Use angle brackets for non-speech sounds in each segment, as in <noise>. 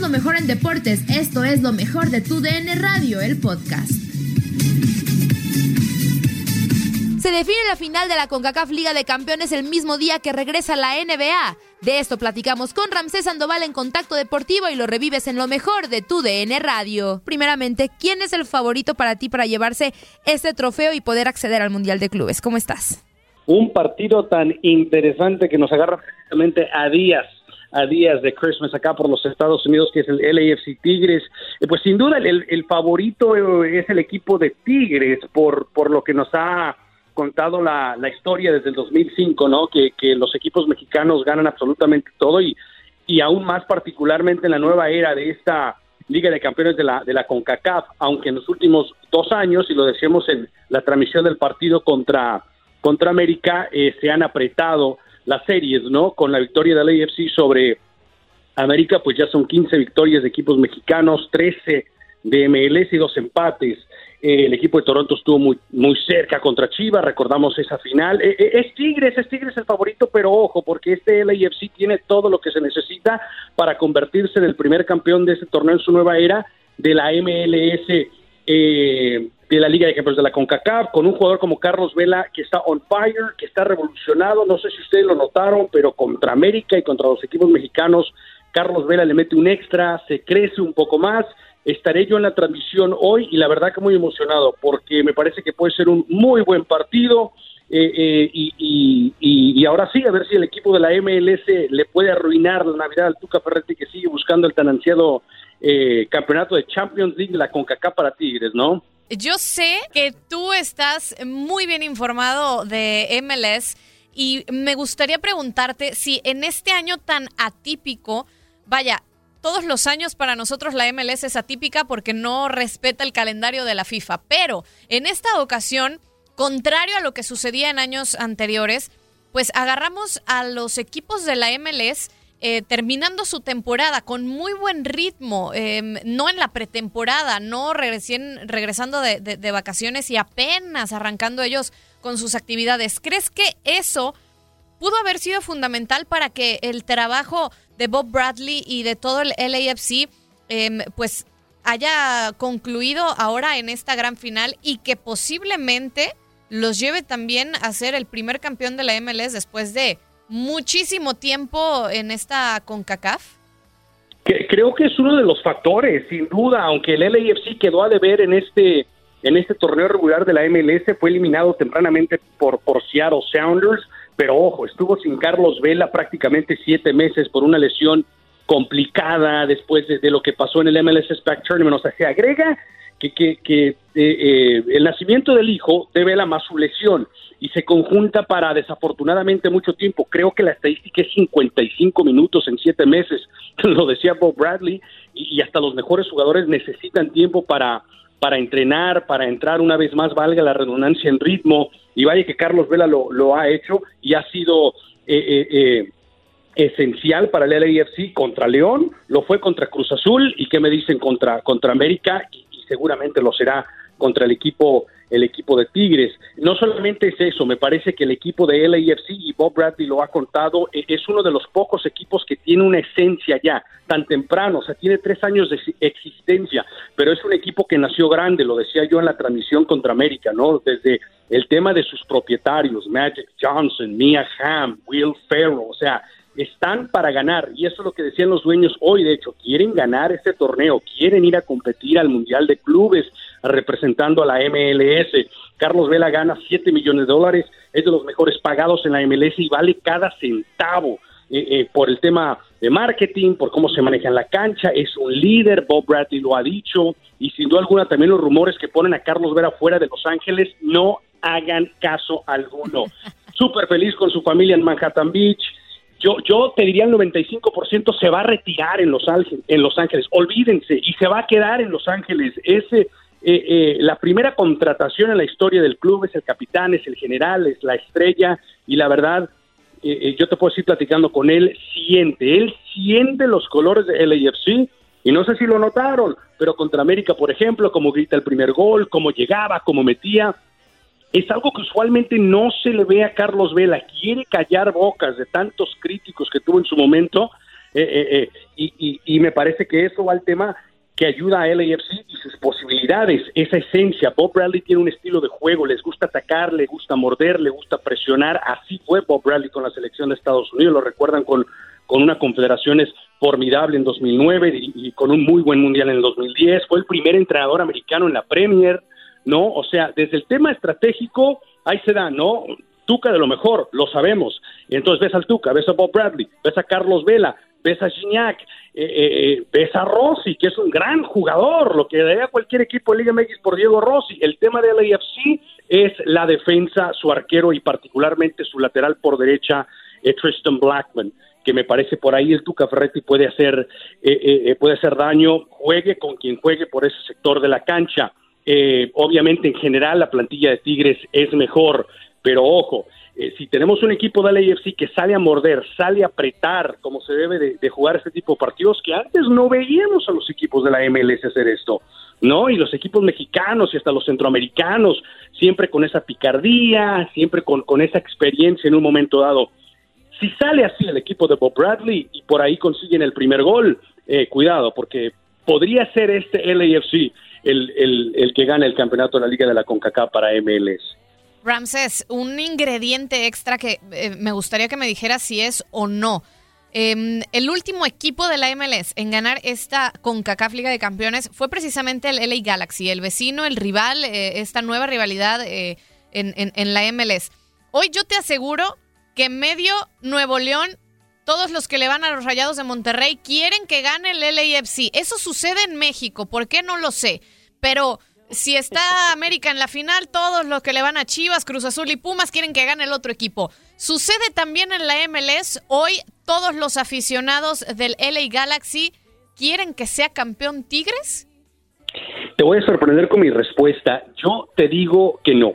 Lo mejor en deportes. Esto es lo mejor de tu DN Radio, el podcast. Se define la final de la CONCACAF Liga de Campeones el mismo día que regresa la NBA. De esto platicamos con Ramsés Sandoval en Contacto Deportivo y lo revives en lo mejor de tu DN Radio. Primeramente, ¿quién es el favorito para ti para llevarse este trofeo y poder acceder al Mundial de Clubes? ¿Cómo estás? un partido tan interesante que nos agarra precisamente a días a días de Christmas acá por los Estados Unidos, que es el LAFC Tigres. Eh, pues sin duda el, el favorito eh, es el equipo de Tigres por, por lo que nos ha contado la, la historia desde el 2005, ¿no? Que, que los equipos mexicanos ganan absolutamente todo y, y aún más particularmente en la nueva era de esta Liga de Campeones de la, de la CONCACAF, aunque en los últimos dos años, y lo decíamos en la transmisión del partido contra, contra América, eh, se han apretado las series, ¿no? Con la victoria del AFC sobre América, pues ya son 15 victorias de equipos mexicanos, 13 de MLS y dos empates. Eh, el equipo de Toronto estuvo muy, muy cerca contra Chivas, recordamos esa final. Eh, eh, es Tigres, es Tigres el favorito, pero ojo, porque este LAFC tiene todo lo que se necesita para convertirse en el primer campeón de este torneo en su nueva era de la MLS, eh, de la Liga de Campeones de la CONCACAF, con un jugador como Carlos Vela que está on fire, que está revolucionado. No sé si ustedes lo notaron, pero contra América y contra los equipos mexicanos, Carlos Vela le mete un extra, se crece un poco más estaré yo en la transmisión hoy y la verdad que muy emocionado porque me parece que puede ser un muy buen partido eh, eh, y, y, y, ahora sí, a ver si el equipo de la MLS le puede arruinar la Navidad al Tuca Ferretti que sigue buscando el tan ansiado eh, campeonato de Champions League, la CONCACAF para Tigres, ¿no? Yo sé que tú estás muy bien informado de MLS y me gustaría preguntarte si en este año tan atípico, vaya, todos los años para nosotros la MLS es atípica porque no respeta el calendario de la FIFA, pero en esta ocasión, contrario a lo que sucedía en años anteriores, pues agarramos a los equipos de la MLS eh, terminando su temporada con muy buen ritmo, eh, no en la pretemporada, no regresen, regresando de, vacaciones y apenas arrancando ellos con sus actividades. ¿Crees que eso pudo haber sido fundamental para que el trabajo de Bob Bradley y de todo el LAFC eh, pues haya concluido ahora en esta gran final y que posiblemente los lleve también a ser el primer campeón de la MLS después de muchísimo tiempo en esta CONCACAF? Que, creo que es uno de los factores, sin duda, aunque el LAFC quedó a deber en este en este torneo regular de la MLS, fue eliminado tempranamente por, por Seattle Sounders, pero ojo, estuvo sin Carlos Vela prácticamente siete meses por una lesión complicada después de, lo que pasó en el MLS Back Tournament. O sea, se agrega que, que, eh, eh, el nacimiento del hijo de Vela más su lesión y se conjunta para desafortunadamente mucho tiempo. Creo que la estadística es 55 minutos en siete meses, <laughs> lo decía Bob Bradley, y, hasta los mejores jugadores necesitan tiempo para, para entrenar, para entrar una vez más, valga la redundancia, en ritmo, y vaya que Carlos Vela lo, lo ha hecho y ha sido... Eh, eh esencial para el LAFC contra León, lo fue contra Cruz Azul y qué me dicen contra, contra América y, seguramente lo será contra el equipo el equipo de Tigres. No solamente es eso, me parece que el equipo de LAFC y Bob Bradley lo ha contado, e, es uno de los pocos equipos que tiene una esencia ya tan temprano, o sea, tiene tres años de existencia, pero es un equipo que nació grande, lo decía yo en la transmisión contra América, ¿no? Desde el tema de sus propietarios, Magic Johnson, Mia Hamm, Will Ferrell, o sea, están para ganar y eso es lo que decían los dueños hoy, de hecho, quieren ganar este torneo, quieren ir a competir al Mundial de Clubes representando a la MLS. Carlos Vela gana 7 millones de dólares, es de los mejores pagados en la MLS y vale cada centavo. Eh, eh, por el tema de marketing, por cómo se maneja en la cancha, es un líder, Bob Bradley lo ha dicho, y sin duda alguna también los rumores que ponen a Carlos Vera fuera de Los Ángeles no hagan caso alguno. <laughs> Súper feliz con su familia en Manhattan Beach, yo, yo te diría el 95% se va a retirar en Los Ángeles, en Los Ángeles, olvídense, y se va a quedar en Los Ángeles. Ese, eh, eh, la primera contratación en la historia del club es el capitán, es el general, es la estrella, y la verdad, eh, yo te puedo decir platicando con él, siente, él siente los colores de LAFC, y no sé si lo notaron, pero contra América, por ejemplo, como grita el primer gol, cómo llegaba, cómo metía, es algo que usualmente no se le ve a Carlos Vela. Quiere callar bocas de tantos críticos que tuvo en su momento eh, eh, eh, y, me parece que eso va al tema que ayuda a LAFC y sus posibilidades, esa esencia. Bob Bradley tiene un estilo de juego, les gusta atacar, le gusta morder, le gusta presionar. Así fue Bob Bradley con la selección de Estados Unidos, lo recuerdan con, con una confederaciones formidable en 2009 y, y con un muy buen mundial en el 2010. Fue el primer entrenador americano en la Premier ¿no? O sea, desde el tema estratégico, ahí se da, ¿no? Tuca de lo mejor, lo sabemos. Entonces ves al Tuca, ves a Bob Bradley, ves a Carlos Vela, ves a Gignac, eh, eh, eh, ves a Rossi, que es un gran jugador, lo que daría cualquier equipo de Liga MX por Diego Rossi. El tema de LAFC es la defensa, su arquero y particularmente su lateral por derecha, Tristan Blackman que me parece por ahí el Tuca Ferretti puede hacer puede hacer daño, juegue con quien juegue por ese sector de la cancha. Eh, obviamente, en general, la plantilla de Tigres es mejor, pero ojo, eh, si tenemos un equipo de la AFC que sale a morder, sale a apretar, como se debe de, jugar este tipo de partidos, que antes no veíamos a los equipos de la MLS hacer esto, ¿no? Y los equipos mexicanos y hasta los centroamericanos, siempre con esa picardía, siempre con, esa experiencia en un momento dado. Si sale así el equipo de Bob Bradley y por ahí consiguen el primer gol, eh, cuidado, porque podría ser este LAFC el, el, que gane el campeonato de la Liga de la CONCACAF para MLS. Ramses, un ingrediente extra que eh, me gustaría que me dijeras si es o no. Em, el último equipo de la MLS en ganar esta CONCACAF Liga de Campeones fue precisamente el LA Galaxy, el vecino, el rival, eh, esta nueva rivalidad eh, en, en la MLS. Hoy yo te aseguro que medio Nuevo León todos los que le van a los Rayados de Monterrey quieren que gane el LAFC. Eso sucede en México, ¿por qué no lo sé? Pero si está América en la final, todos los que le van a Chivas, Cruz Azul y Pumas quieren que gane el otro equipo. ¿Sucede también en la MLS? Hoy todos los aficionados del LA Galaxy quieren que sea campeón Tigres? Te voy a sorprender con mi respuesta. Yo te digo que no.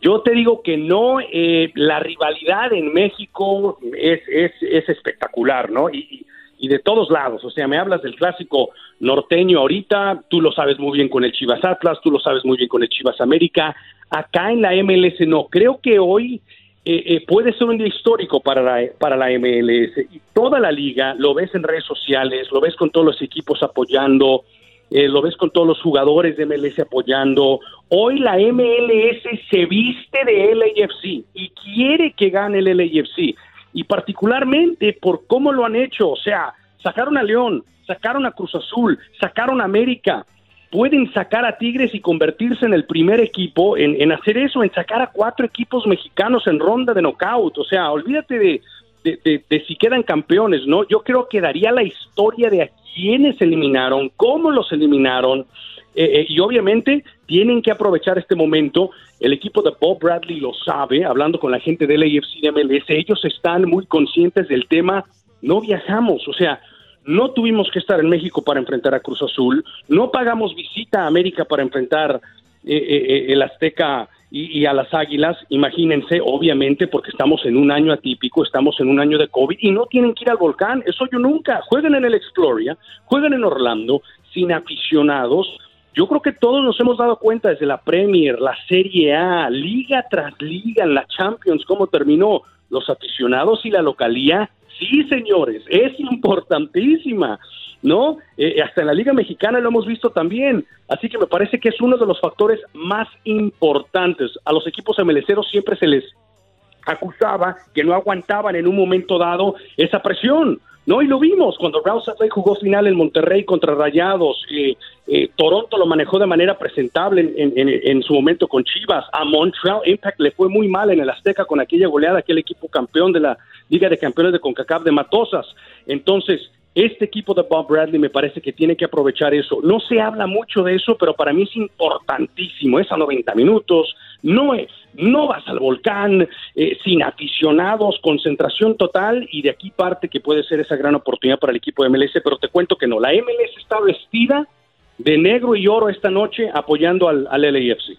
Yo te digo que no, eh, la rivalidad en México es, es, es espectacular, ¿no? Y, y, de todos lados, o sea, me hablas del clásico norteño ahorita, tú lo sabes muy bien con el Chivas Atlas, tú lo sabes muy bien con el Chivas América, acá en la MLS no, creo que hoy eh, eh, puede ser un día histórico para la, para la MLS y toda la liga, lo ves en redes sociales, lo ves con todos los equipos apoyando, eh, lo ves con todos los jugadores de MLS apoyando. Hoy la MLS se viste de LAFC y quiere que gane el LAFC. Y particularmente por cómo lo han hecho. O sea, sacaron a León, sacaron a Cruz Azul, sacaron a América. pueden sacar a Tigres y convertirse en el primer equipo en, en hacer eso, en sacar a cuatro equipos mexicanos en ronda de knockout. O sea, olvídate de, de, de, si quedan campeones, ¿no? Yo creo que daría la historia de a quiénes eliminaron, cómo los eliminaron, eh, eh, y obviamente tienen que aprovechar este momento. El equipo de Bob Bradley lo sabe, hablando con la gente del AFC de MLS, ellos están muy conscientes del tema. No viajamos, o sea, no tuvimos que estar en México para enfrentar a Cruz Azul, no pagamos visita a América para enfrentar eh, eh, eh, el Azteca y, a las Águilas, imagínense, obviamente, porque estamos en un año atípico, estamos en un año de COVID y no tienen que ir al volcán, eso yo nunca, jueguen en el Exploria, jueguen en Orlando, sin aficionados, yo creo que todos nos hemos dado cuenta desde la Premier, la Serie A, liga tras liga, en la Champions, cómo terminó. Los aficionados y la localía Sí, señores, es importantísima, ¿no? Eh, hasta en la Liga Mexicana lo hemos visto también. Así que me parece que es uno de los factores más importantes. A los equipos MLCeros siempre se les acusaba que no aguantaban en un momento dado esa presión. No, y lo vimos cuando Raúl jugó final en Monterrey contra Rayados. Eh, eh, Toronto lo manejó de manera presentable en, en, su momento con Chivas. A Montreal Impact le fue muy mal en el Azteca con aquella goleada, aquel equipo campeón de la Liga de Campeones de CONCACAF de Matosas. Entonces, este equipo de Bob Bradley me parece que tiene que aprovechar eso. No se habla mucho de eso, pero para mí es importantísimo. Es a 90 minutos, no, es, no vas al volcán, eh, sin aficionados, concentración total, y de aquí parte que puede ser esa gran oportunidad para el equipo de MLS, pero te cuento que no. La MLS está vestida de negro y oro esta noche apoyando al, al LAFC.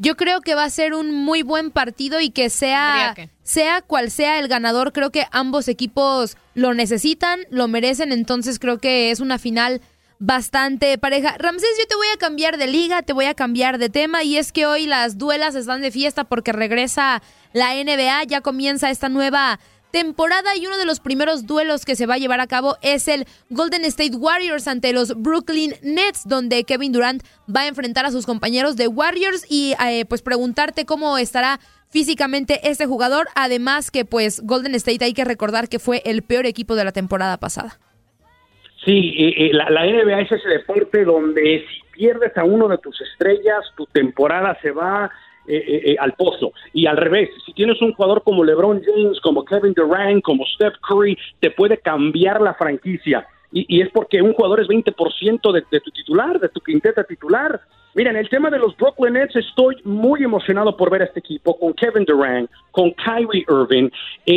Yo creo que va a ser un muy buen partido y que sea, sea cual sea el ganador, creo que ambos equipos lo necesitan, lo merecen, entonces creo que es una final bastante pareja. Ramsés, yo te voy a cambiar de liga, te voy a cambiar de tema y es que hoy las duelas están de fiesta porque regresa la NBA, ya comienza esta nueva temporada y uno de los primeros duelos que se va a llevar a cabo es el Golden State Warriors ante los Brooklyn Nets, donde Kevin Durant va a enfrentar a sus compañeros de Warriors y eh, pues preguntarte cómo estará físicamente este jugador, además que pues Golden State hay que recordar que fue el peor equipo de la temporada pasada. Sí, eh, eh, la, la NBA es ese deporte donde si pierdes a uno de tus estrellas, tu temporada se va eh, eh, eh, al pozo. Y al revés, si tienes un jugador como LeBron James, como Kevin Durant, como Steph Curry, te puede cambiar la franquicia. Y, es porque un jugador es 20% de, de tu titular, de tu quinteta titular. Miren, el tema de los Brooklyn Nets, estoy muy emocionado por ver a este equipo con Kevin Durant, con Kyrie Irving.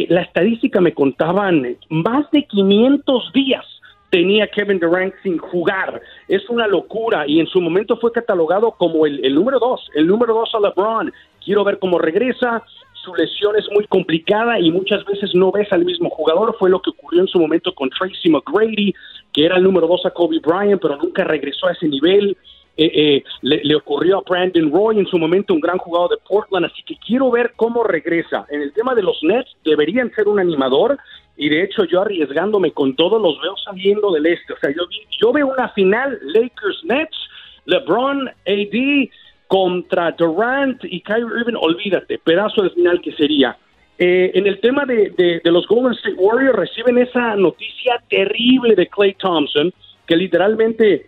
la estadística me contaban más de 500 días tenía Kevin Durant sin jugar. Es una locura y en su momento fue catalogado como el, número dos, el número dos a LeBron. Quiero ver cómo regresa. Su lesión es muy complicada y muchas veces no ves al mismo jugador. Fue lo que ocurrió en su momento con Tracy McGrady, que era el número dos a Kobe Bryant, pero nunca regresó a ese nivel. Eh, eh, le, le, ocurrió a Brandon Roy en su momento, un gran jugador de Portland, así que quiero ver cómo regresa. En el tema de los Nets, deberían ser un animador, y de hecho yo arriesgándome con todo los veo saliendo del este. O sea, yo, yo veo una final Lakers-Nets, LeBron, AD contra Durant y Kyrie Irving, olvídate, pedazo de final que sería. Eh, en el tema de, de, los Golden State Warriors reciben esa noticia terrible de Clay Thompson, que literalmente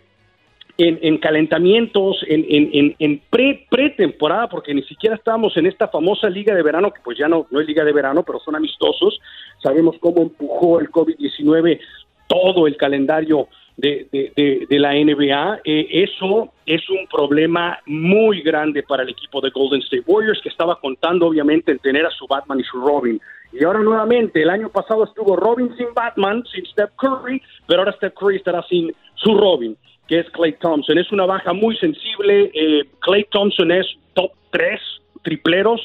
en, calentamientos, en, en, pre, pretemporada, porque ni siquiera estábamos en esta famosa liga de verano, que pues ya no, no es liga de verano, pero son amistosos. Sabemos cómo empujó el COVID-19 todo el calendario de, de, la NBA. Eh, eso es un problema muy grande para el equipo de Golden State Warriors, que estaba contando obviamente en tener a su Batman y su Robin. Y ahora nuevamente, el año pasado estuvo Robin sin Batman, sin Steph Curry, pero ahora Steph Curry estará sin su Robin. Que es Clay Thompson. Es una baja muy sensible. Eh, Clay Thompson es top 3 tripleros,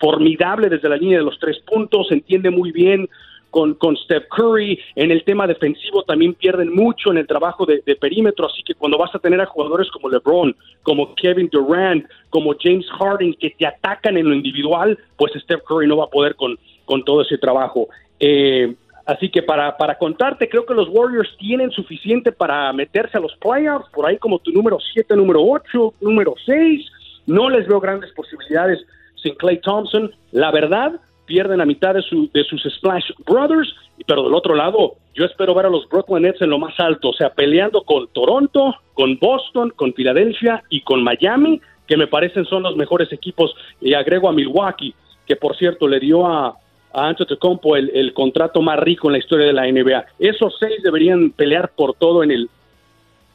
formidable desde la línea de los tres puntos, entiende muy bien con, con Steph Curry. En el tema defensivo también pierden mucho en el trabajo de, perímetro, así que cuando vas a tener a jugadores como LeBron, como Kevin Durant, como James Harden que te atacan en lo individual, pues Steph Curry no va a poder con, con todo ese trabajo. Eh, así que para, para contarte, creo que los Warriors tienen suficiente para meterse a los playoffs, por ahí como tu número 7, número 8, número 6. No les veo grandes posibilidades sin Clay Thompson. La verdad, pierden a mitad de, su, de sus Splash Brothers, pero del otro lado, yo espero ver a los Brooklyn Nets en lo más alto, o sea, peleando con Toronto, con Boston, con Filadelfia y con Miami, que me parecen son los mejores equipos, y agrego a Milwaukee, que por cierto le dio a, a Antetokounmpo el, el contrato más rico en la historia de la NBA. Esos seis deberían pelear por todo en el,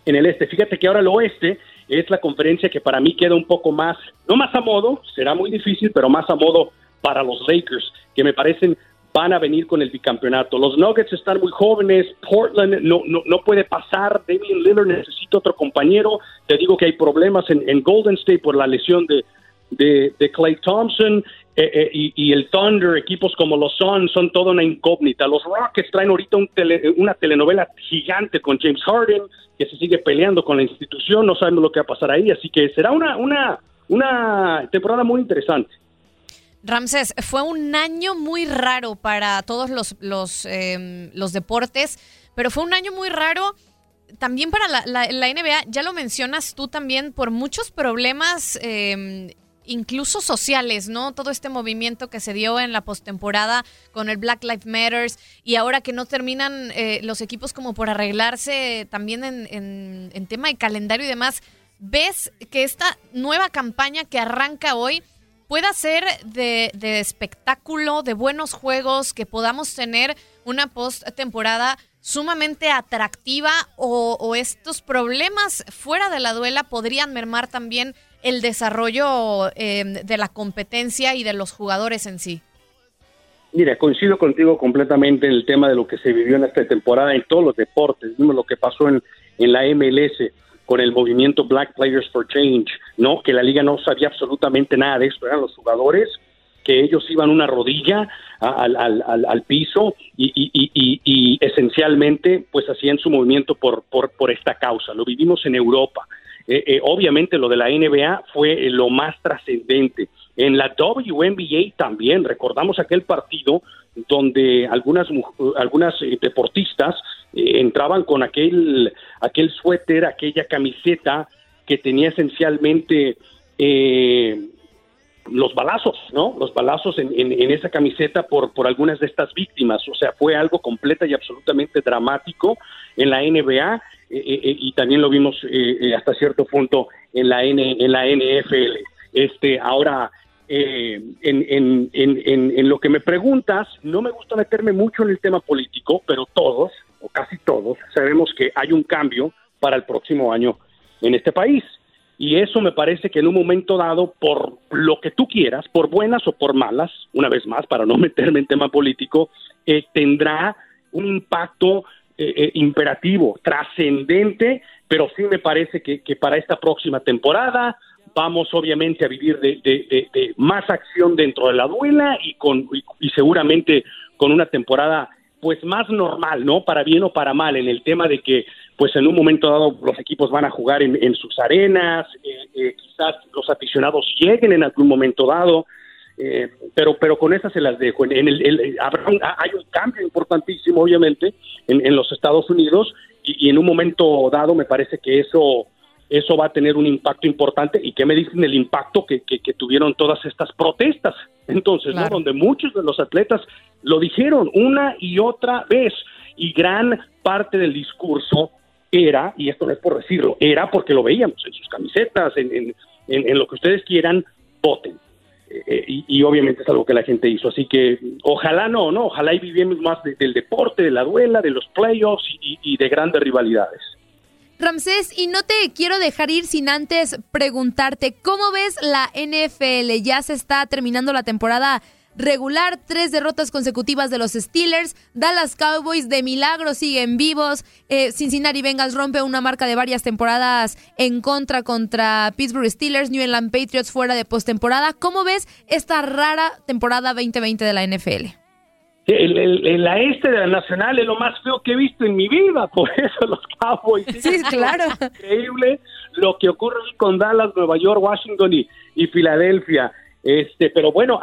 en el este. Fíjate que ahora el oeste es la conferencia que para mí queda un poco más, no más a modo, será muy difícil, pero más a modo para los Lakers, que me parecen van a venir con el bicampeonato. Los Nuggets están muy jóvenes, Portland no, no, no puede pasar, Damian Lillard necesita otro compañero, te digo que hay problemas en, Golden State por la lesión de, de, Clay Thompson eh, eh, y, el Thunder, equipos como los Suns, son toda una incógnita. Los Rockets traen ahorita una telenovela gigante con James Harden, que se sigue peleando con la institución, no sabemos lo que va a pasar ahí, así que será una, una, una temporada muy interesante. Ramses, fue un año muy raro para todos los, los, em, deportes, pero fue un año muy raro también para la, NBA. Ya lo mencionas tú también por muchos problemas. Em, incluso sociales, ¿no? Todo este movimiento que se dio en la postemporada con el Black Lives Matters y ahora que no terminan eh, los equipos como por arreglarse también en, en, en tema de calendario y demás, ¿ves que esta nueva campaña que arranca hoy pueda ser de, espectáculo, de buenos juegos, que podamos tener una post-temporada sumamente atractiva o, estos problemas fuera de la duela podrían mermar también el desarrollo em, de la competencia y de los jugadores en sí? Mira, coincido contigo completamente en el tema de lo que se vivió en esta temporada en todos los deportes, vimos lo que pasó en, en la MLS, con el movimiento Black Players for Change, ¿no? Que la liga no sabía absolutamente nada de esto, eran los jugadores que ellos iban una rodilla al, al, al, piso y, y, y, y, esencialmente pues hacían su movimiento por, por, por esta causa. Lo vivimos en Europa. Eh, eh, obviamente lo de la NBA fue lo más trascendente. En la WNBA también, recordamos aquel partido donde algunas, algunas eh, deportistas eh, entraban con aquel, aquel suéter, aquella camiseta que tenía esencialmente eh, los balazos, ¿no? Los balazos en, en, esa camiseta por, por algunas de estas víctimas. O sea, fue algo completa y absolutamente dramático en la NBA y también lo vimos hasta cierto punto en la, N, en la NFL. Este, ahora, eh, en, en, en, en, lo que me preguntas, no me gusta meterme mucho en el tema político, pero todos, o casi todos, sabemos que hay un cambio para el próximo año en este país. Y eso me parece que en un momento dado, por lo que tú quieras, por buenas o por malas, una vez más, para no <laughs> meterme en tema político, eh, tendrá un impacto eh, imperativo, trascendente, pero sí me parece que, que para esta próxima temporada vamos obviamente a vivir de, más acción dentro de la duela y con y, seguramente con una temporada pues más normal, ¿no? Para bien o para mal, en el tema de que pues en un momento dado los equipos van a jugar en, sus arenas, eh, eh, quizás los aficionados lleguen en algún momento dado, eh, pero pero con esas se las dejo. En, el, hay un cambio importantísimo, obviamente, en, los Estados Unidos y, y en un momento dado me parece que eso eso va a tener un impacto importante. ¿Y qué me dicen del impacto que, que, tuvieron todas estas protestas? Entonces, ¿no? donde muchos de los atletas lo dijeron una y otra vez, y gran parte del discurso era, y esto no es por decirlo, era porque lo veíamos en sus camisetas, en, en, en, lo que ustedes quieran, voten. Eh, y, obviamente es algo que la gente hizo. Así que ojalá no, no, ojalá y vivimos más del deporte, de la duela, de los playoffs y de grandes rivalidades. Ramsés, y no te quiero dejar ir sin antes preguntarte, ¿cómo ves la NFL? Ya se está terminando la temporada regular, tres derrotas consecutivas de los Steelers, Dallas Cowboys de milagro siguen vivos, eh, Cincinnati Bengals rompe una marca de varias temporadas en contra contra Pittsburgh Steelers, New England Patriots fuera de postemporada. ¿Cómo ves esta rara temporada 2020 de la NFL? El, el, la este de la Nacional es lo más feo que he visto en mi vida, <laughs> por eso los Cowboys. Sí, claro. increíble lo que ocurre con Dallas, Nueva York, Washington y, y Filadelfia. Este, pero bueno,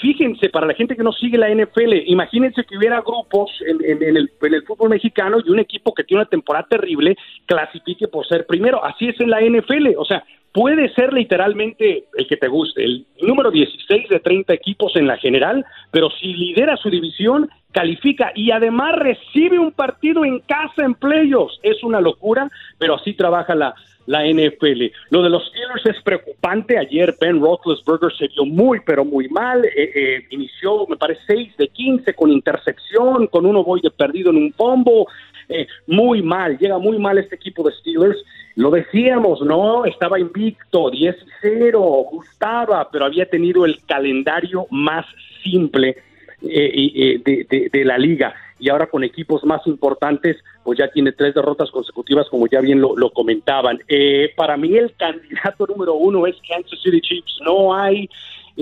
fíjense, para la gente que no sigue la NFL, imagínense que hubiera grupos en, en, el, en, el, fútbol mexicano y un equipo que tiene una temporada terrible clasifique por ser primero. Así es en la NFL. O sea, puede ser literalmente el que te guste, el número 16 de 30 equipos en la general, pero si lidera su división, califica y además recibe un partido en casa en playoffs. Es una locura, pero así trabaja la, la NFL. Lo de los Steelers es preocupante. Ayer Ben Roethlisberger se vio muy, pero muy mal. Eh, eh, inició, me parece, 6 de 15 con intercepción, con uno voy de perdido en un pombo. Eh, muy mal, llega muy mal este equipo de Steelers. Lo decíamos, ¿no? Estaba invicto, 10-0, gustaba, pero había tenido el calendario más simple de, de la liga y ahora con equipos más importantes, pues ya tiene tres derrotas consecutivas, como ya bien lo, comentaban. Eh, para mí el candidato número uno es Kansas City Chiefs. No hay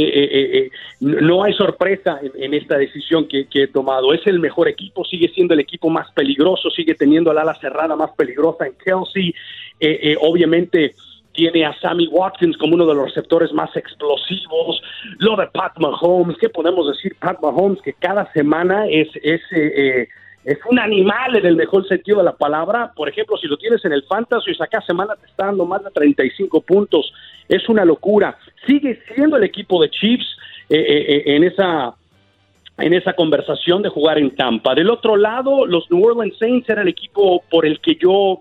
eh, eh, no hay sorpresa en, esta decisión que, he tomado. Es el mejor equipo, sigue siendo el equipo más peligroso, sigue teniendo al ala cerrada más peligrosa en Kelsey. obviamente tiene a Sammy Watkins como uno de los receptores más explosivos, lo de Pat Mahomes, ¿qué podemos decir? Pat Mahomes que cada semana es, es, eh, eh, es un animal en el mejor sentido de la palabra, por ejemplo, si lo tienes en el Fantasy, cada semana te está dando más de 35 puntos, es una locura, sigue siendo el equipo de Chiefs eh, en esa en esa conversación de jugar en Tampa. Del otro lado, los New Orleans Saints era el equipo por el que yo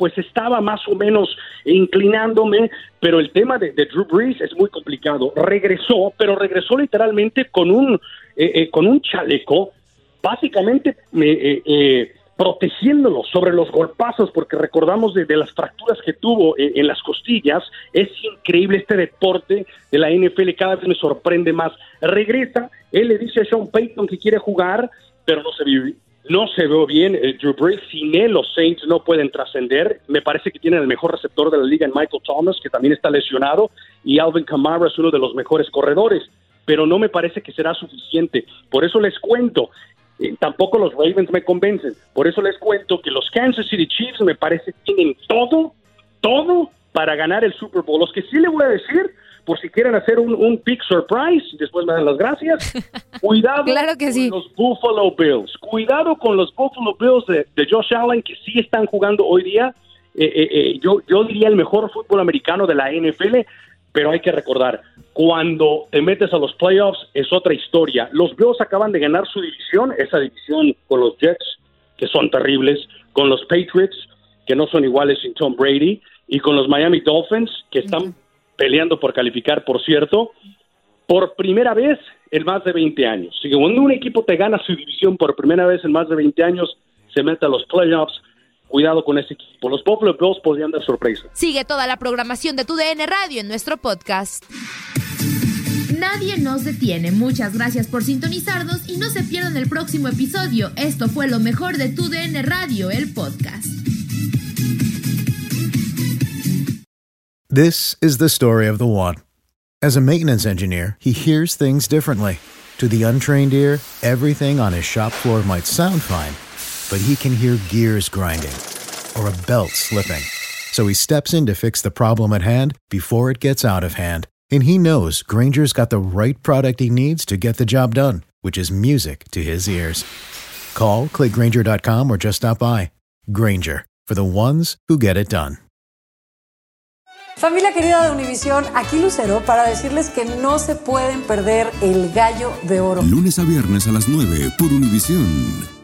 pues estaba más o menos inclinándome, pero el tema de, Drew Brees es muy complicado. Regresó, pero regresó literalmente con un, eh, eh, con un chaleco, básicamente eh, protegiéndolo sobre los golpazos, porque recordamos de, las fracturas que tuvo en, las costillas. Es increíble este deporte de la NFL, cada vez me sorprende más. Regresa, él le dice a Sean Payton que quiere jugar, pero no se vive no se ve bien. Eh, Drew Brees, sin él los Saints no pueden trascender. Me parece que tienen el mejor receptor de la liga en Michael Thomas, que también está lesionado, y Alvin Kamara es uno de los mejores corredores, pero no me parece que será suficiente. Por eso les cuento, eh, tampoco los Ravens me convencen. Por eso les cuento que los Kansas City Chiefs me parece tienen todo, todo para ganar el Super Bowl. Los que sí le voy a decir por si quieren hacer un, un pick surprise, después me dan las gracias. <laughs> Cuidado claro que con los Buffalo Bills. Cuidado con los Buffalo Bills de, Josh Allen, que sí están jugando hoy día. Eh, eh, eh, yo, yo diría el mejor fútbol americano de la NFL, pero hay que recordar, cuando te metes a los playoffs es otra historia. Los Bills acaban de ganar su división, esa división con los Jets, que son terribles, con los Patriots, que no son iguales sin Tom Brady, y con los Miami Dolphins, que están peleando por calificar, por cierto, por primera vez en más de 20 años. Si cuando un equipo te gana su división por primera vez en más de 20 años, se mete a los playoffs, cuidado con ese equipo. Los Buffalo Bills podrían dar sorpresa. Sigue toda la programación de tu DN Radio en nuestro podcast. Nadie nos detiene. Muchas gracias por sintonizarnos y no se pierdan el próximo episodio. Esto fue lo mejor de tu DN Radio, el podcast. This is the story of the one. As a maintenance engineer, he hears things differently. To the untrained ear, everything on his shop floor might sound fine, but he can hear gears grinding or a belt slipping. So he steps in to fix the problem at hand before it gets out of hand. And he knows Granger's got the right product he needs to get the job done, which is music to his ears. Call, clickgranger.com, or just stop by. Granger, for the ones who get it done. Familia querida de Univisión, aquí Lucero para decirles que no se pueden perder el gallo de oro. Lunes a viernes a las 9 por Univisión.